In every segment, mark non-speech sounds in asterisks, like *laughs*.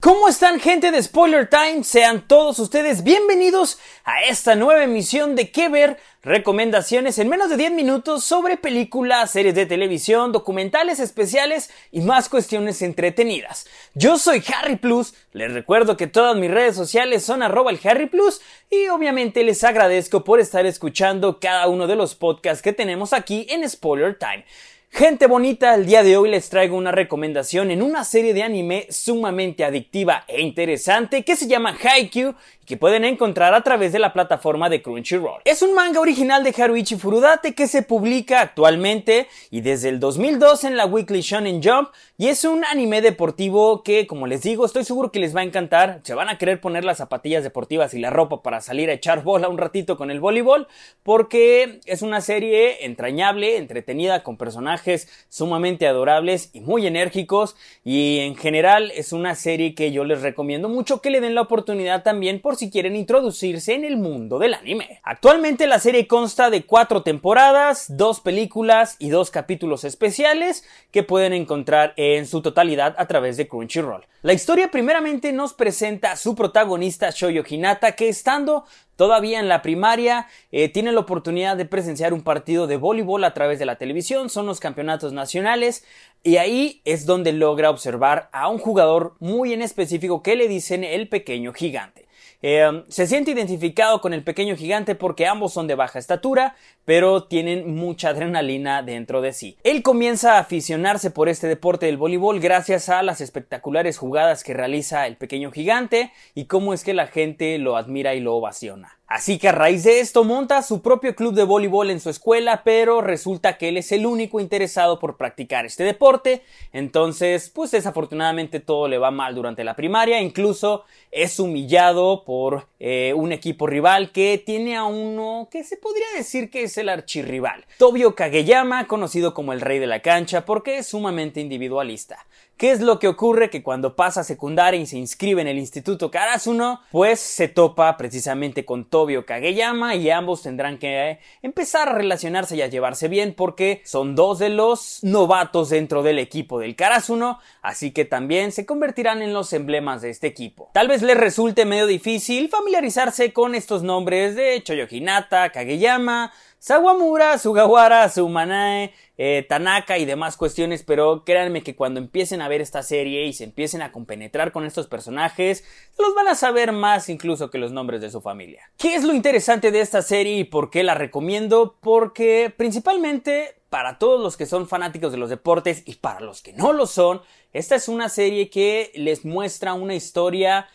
¿Cómo están gente de Spoiler Time? Sean todos ustedes bienvenidos a esta nueva emisión de ¿Qué ver? Recomendaciones en menos de 10 minutos sobre películas, series de televisión, documentales especiales y más cuestiones entretenidas. Yo soy Harry Plus, les recuerdo que todas mis redes sociales son arroba el Harry Plus y obviamente les agradezco por estar escuchando cada uno de los podcasts que tenemos aquí en Spoiler Time. Gente bonita, el día de hoy les traigo una recomendación en una serie de anime sumamente adictiva e interesante que se llama Haikyuu que pueden encontrar a través de la plataforma de Crunchyroll. Es un manga original de Haruichi Furudate que se publica actualmente y desde el 2002 en la Weekly Shonen Jump y es un anime deportivo que, como les digo, estoy seguro que les va a encantar. Se van a querer poner las zapatillas deportivas y la ropa para salir a echar bola un ratito con el voleibol porque es una serie entrañable, entretenida con personajes sumamente adorables y muy enérgicos y en general es una serie que yo les recomiendo mucho que le den la oportunidad también por si quieren introducirse en el mundo del anime. Actualmente la serie consta de cuatro temporadas, dos películas y dos capítulos especiales que pueden encontrar en su totalidad a través de Crunchyroll. La historia primeramente nos presenta a su protagonista Shoyo Hinata que estando Todavía en la primaria eh, tiene la oportunidad de presenciar un partido de voleibol a través de la televisión, son los campeonatos nacionales y ahí es donde logra observar a un jugador muy en específico que le dicen el pequeño gigante. Eh, se siente identificado con el pequeño gigante porque ambos son de baja estatura, pero tienen mucha adrenalina dentro de sí. Él comienza a aficionarse por este deporte del voleibol gracias a las espectaculares jugadas que realiza el pequeño gigante y cómo es que la gente lo admira y lo ovaciona. Así que a raíz de esto monta su propio club de voleibol en su escuela, pero resulta que él es el único interesado por practicar este deporte, entonces pues desafortunadamente todo le va mal durante la primaria, incluso es humillado por eh, un equipo rival que tiene a uno que se podría decir que es el archirrival, Tobio Kageyama, conocido como el rey de la cancha porque es sumamente individualista. ¿Qué es lo que ocurre? Que cuando pasa secundaria y se inscribe en el Instituto Karasuno, pues se topa precisamente con Tobio Kageyama y ambos tendrán que empezar a relacionarse y a llevarse bien porque son dos de los novatos dentro del equipo del Karasuno, así que también se convertirán en los emblemas de este equipo. Tal vez les resulte medio difícil familiarizarse con estos nombres de Choyo Hinata, Kageyama, Sawamura, Sugawara, Sumanae, eh, Tanaka y demás cuestiones, pero créanme que cuando empiecen a ver esta serie y se empiecen a compenetrar con estos personajes, los van a saber más incluso que los nombres de su familia. ¿Qué es lo interesante de esta serie y por qué la recomiendo? Porque principalmente para todos los que son fanáticos de los deportes y para los que no lo son, esta es una serie que les muestra una historia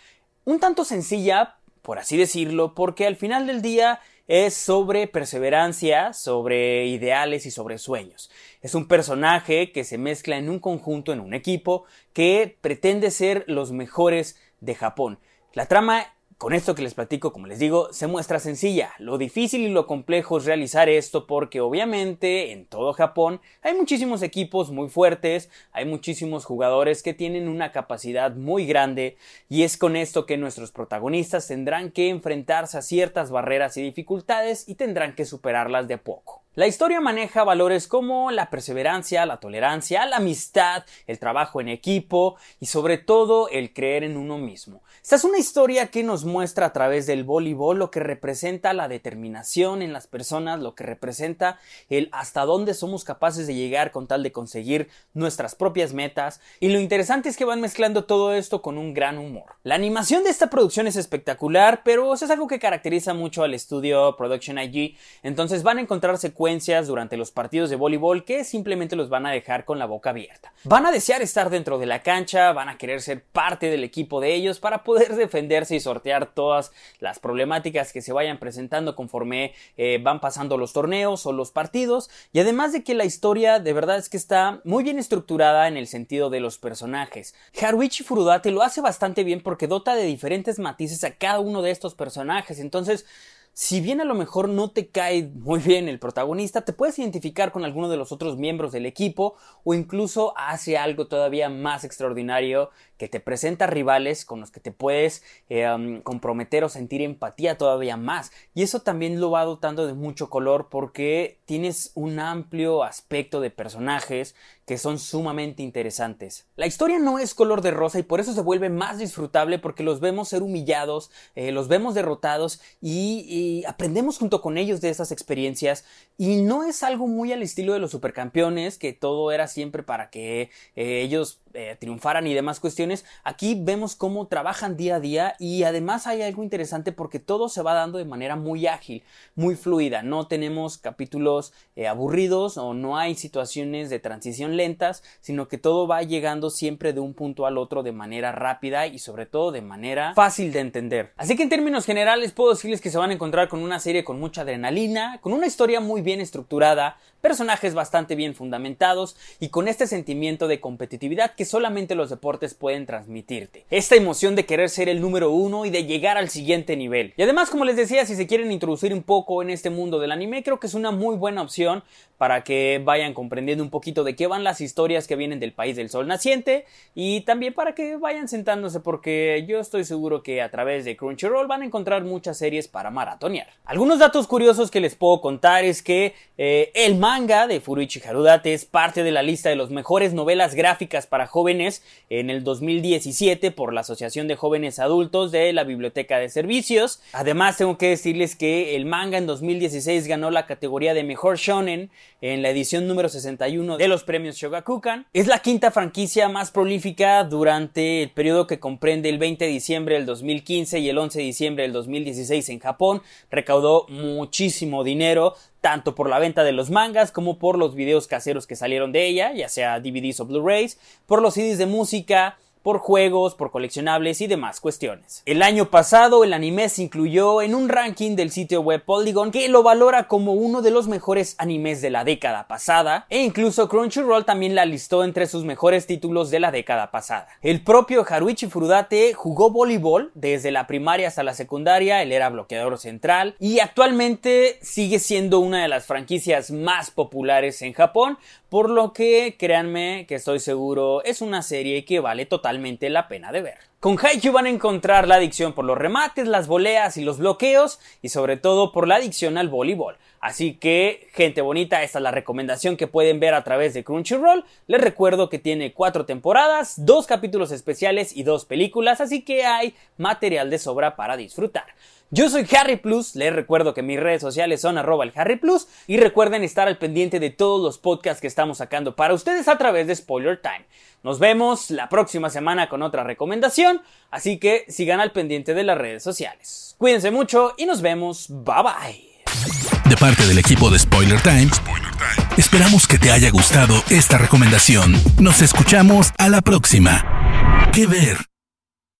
un tanto sencilla, por así decirlo, porque al final del día es sobre perseverancia, sobre ideales y sobre sueños. Es un personaje que se mezcla en un conjunto, en un equipo, que pretende ser los mejores de Japón. La trama con esto que les platico, como les digo, se muestra sencilla. Lo difícil y lo complejo es realizar esto porque obviamente en todo Japón hay muchísimos equipos muy fuertes, hay muchísimos jugadores que tienen una capacidad muy grande y es con esto que nuestros protagonistas tendrán que enfrentarse a ciertas barreras y dificultades y tendrán que superarlas de poco. La historia maneja valores como la perseverancia, la tolerancia, la amistad, el trabajo en equipo y sobre todo el creer en uno mismo. Esta es una historia que nos muestra a través del voleibol lo que representa la determinación en las personas, lo que representa el hasta dónde somos capaces de llegar con tal de conseguir nuestras propias metas y lo interesante es que van mezclando todo esto con un gran humor. La animación de esta producción es espectacular, pero es algo que caracteriza mucho al estudio Production IG, entonces van a encontrarse durante los partidos de voleibol que simplemente los van a dejar con la boca abierta. Van a desear estar dentro de la cancha, van a querer ser parte del equipo de ellos para poder *laughs* defenderse y sortear todas las problemáticas que se vayan presentando conforme eh, van pasando los torneos o los partidos. Y además de que la historia de verdad es que está muy bien estructurada en el sentido de los personajes. Haruichi Furudate lo hace bastante bien porque dota de diferentes matices a cada uno de estos personajes. Entonces, si bien a lo mejor no te cae muy bien el protagonista, te puedes identificar con alguno de los otros miembros del equipo o incluso hace algo todavía más extraordinario que te presenta rivales con los que te puedes eh, comprometer o sentir empatía todavía más. Y eso también lo va dotando de mucho color porque tienes un amplio aspecto de personajes que son sumamente interesantes. La historia no es color de rosa y por eso se vuelve más disfrutable porque los vemos ser humillados, eh, los vemos derrotados y, aprendemos junto con ellos de esas experiencias y no es algo muy al estilo de los supercampeones que todo era siempre para que eh, ellos eh, triunfaran y demás cuestiones, aquí vemos cómo trabajan día a día y además hay algo interesante porque todo se va dando de manera muy ágil, muy fluida. No tenemos capítulos eh, aburridos o no hay situaciones de transición lentas, sino que todo va llegando siempre de un punto al otro de manera rápida y sobre todo de manera fácil de entender. Así que en términos generales puedo decirles que se van a encontrar con una serie con mucha adrenalina, con una historia muy bien estructurada, personajes bastante bien fundamentados y con este sentimiento de competitividad que solamente los deportes pueden transmitirte. Esta emoción de querer ser el número uno y de llegar al siguiente nivel. Y además, como les decía, si se quieren introducir un poco en este mundo del anime, creo que es una muy buena opción para que vayan comprendiendo un poquito de qué van las historias que vienen del país del sol naciente y también para que vayan sentándose porque yo estoy seguro que a través de Crunchyroll van a encontrar muchas series para maratonear. Algunos datos curiosos que les puedo contar es que eh, el manga de Furuichi Harudate es parte de la lista de las mejores novelas gráficas para jóvenes en el 2017 por la Asociación de Jóvenes Adultos de la Biblioteca de Servicios. Además tengo que decirles que el manga en 2016 ganó la categoría de mejor shonen en la edición número 61 de los premios Shogakukan. Es la quinta franquicia más prolífica durante el periodo que comprende el 20 de diciembre del 2015 y el 11 de diciembre del 2016 en Japón. Recaudó muchísimo dinero, tanto por la venta de los mangas como por los videos caseros que salieron de ella, ya sea DVDs o Blu-rays, por los CDs de música, por juegos, por coleccionables y demás cuestiones. El año pasado el anime se incluyó en un ranking del sitio web Polygon que lo valora como uno de los mejores animes de la década pasada e incluso Crunchyroll también la listó entre sus mejores títulos de la década pasada. El propio Haruichi Furudate jugó voleibol desde la primaria hasta la secundaria, él era bloqueador central y actualmente sigue siendo una de las franquicias más populares en Japón, por lo que créanme que estoy seguro es una serie que vale totalmente la pena de ver. Con Haikyuu van a encontrar la adicción por los remates, las voleas y los bloqueos y sobre todo por la adicción al voleibol. Así que, gente bonita, esta es la recomendación que pueden ver a través de Crunchyroll. Les recuerdo que tiene cuatro temporadas, dos capítulos especiales y dos películas, así que hay material de sobra para disfrutar. Yo soy Harry Plus, les recuerdo que mis redes sociales son arroba el Harry Plus y recuerden estar al pendiente de todos los podcasts que estamos sacando para ustedes a través de Spoiler Time. Nos vemos la próxima semana con otra recomendación, así que sigan al pendiente de las redes sociales. Cuídense mucho y nos vemos. Bye bye. De parte del equipo de Spoiler Time, esperamos que te haya gustado esta recomendación. Nos escuchamos a la próxima. ¿Qué ver?